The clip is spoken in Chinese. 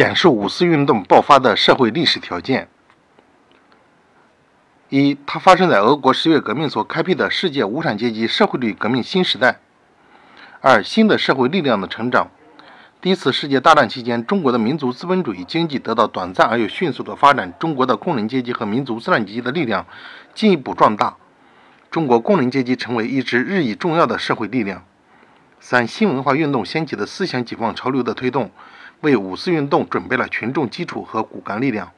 简述五四运动爆发的社会历史条件。一，它发生在俄国十月革命所开辟的世界无产阶级社会主义革命新时代。二，新的社会力量的成长。第一次世界大战期间，中国的民族资本主义经济得到短暂而又迅速的发展，中国的工人阶级和民族资产阶级的力量进一步壮大，中国工人阶级成为一支日益重要的社会力量。三、新文化运动掀起的思想解放潮流的推动，为五四运动准备了群众基础和骨干力量。